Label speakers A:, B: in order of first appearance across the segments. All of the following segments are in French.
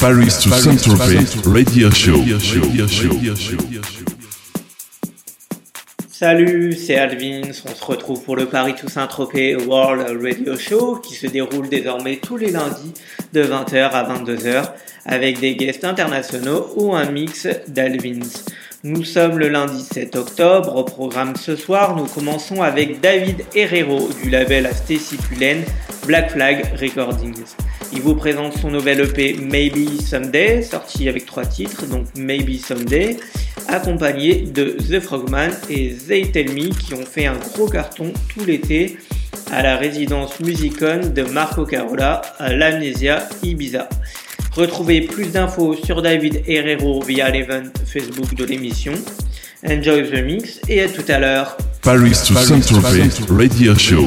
A: Paris to Saint-Tropez Radio Show.
B: Salut, c'est Alvins. On se retrouve pour le Paris to Saint-Tropez World Radio Show qui se déroule désormais tous les lundis de 20h à 22h avec des guests internationaux ou un mix d'Alvins. Nous sommes le lundi 7 octobre. Au programme ce soir, nous commençons avec David Herrero du label à Black Flag Recordings. Il vous présente son nouvel EP Maybe Someday, sorti avec trois titres, donc Maybe Someday, accompagné de The Frogman et They Tell Me qui ont fait un gros carton tout l'été à la résidence Musicon de Marco Carola à l'Amnesia Ibiza. Retrouvez plus d'infos sur David Herrero via l'event Facebook de l'émission. Enjoy the mix et à tout à l'heure.
A: Paris to Saint-Tropez Radio Show.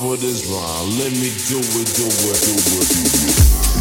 C: what is wrong. Let me do it, do it,
D: do it, do it.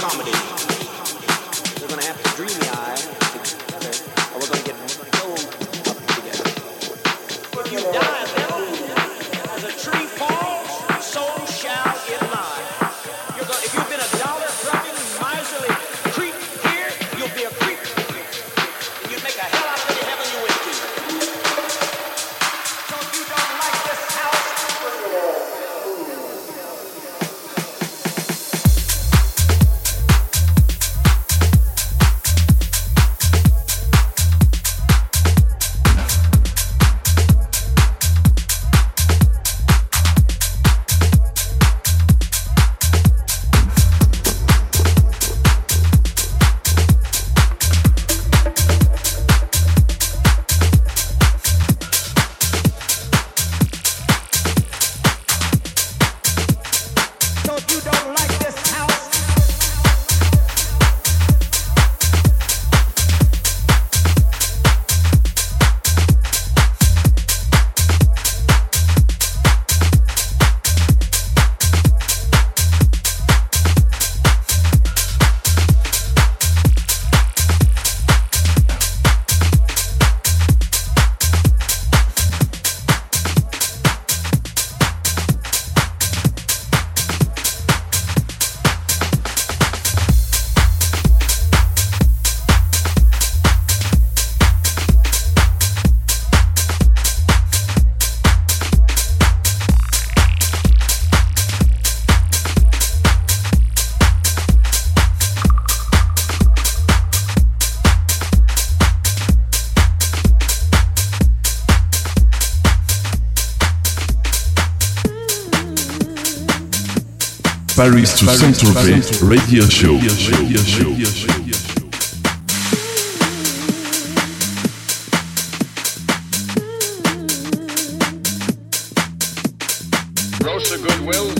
D: comedy.
E: Paris to Saint-Tropez radio show. Radio show. Rosa Goodwill.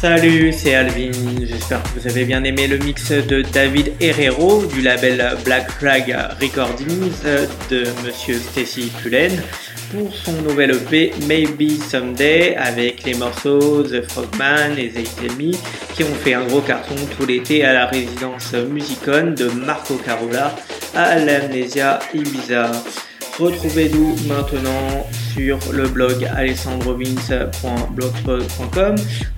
B: Salut, c'est Alvin. J'espère que vous avez bien aimé le mix de David Herrero du label Black Flag Recordings de Monsieur Stacy Pullen pour son nouvel EP Maybe Someday avec les morceaux The Frogman et The qui ont fait un gros carton tout l'été à la résidence Musicon de Marco Carola à l'Amnesia Ibiza. Retrouvez-nous maintenant sur le blog alessandrovins.blogspot.com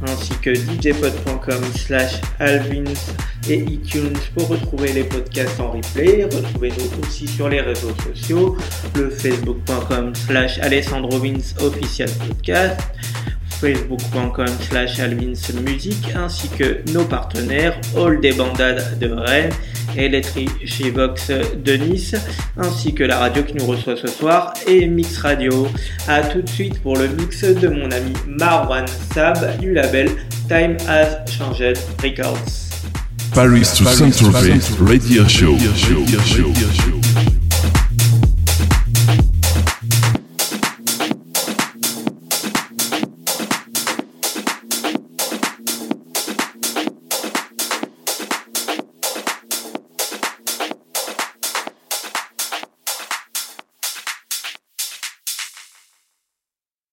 B: ainsi que djpod.com slash alvins et iTunes pour retrouver les podcasts en replay. Retrouvez-nous aussi sur les réseaux sociaux, le facebook.com slash alessandrovins official podcast facebook.com slash alvinsmusic ainsi que nos partenaires All des Bandades de Rennes Electric chez Vox de Nice, ainsi que la radio qui nous reçoit ce soir et Mix Radio. A tout de suite pour le mix de mon ami Marwan Sab du label Time Has Changed Records.
A: Paris to Saint-Tropez Radio Show.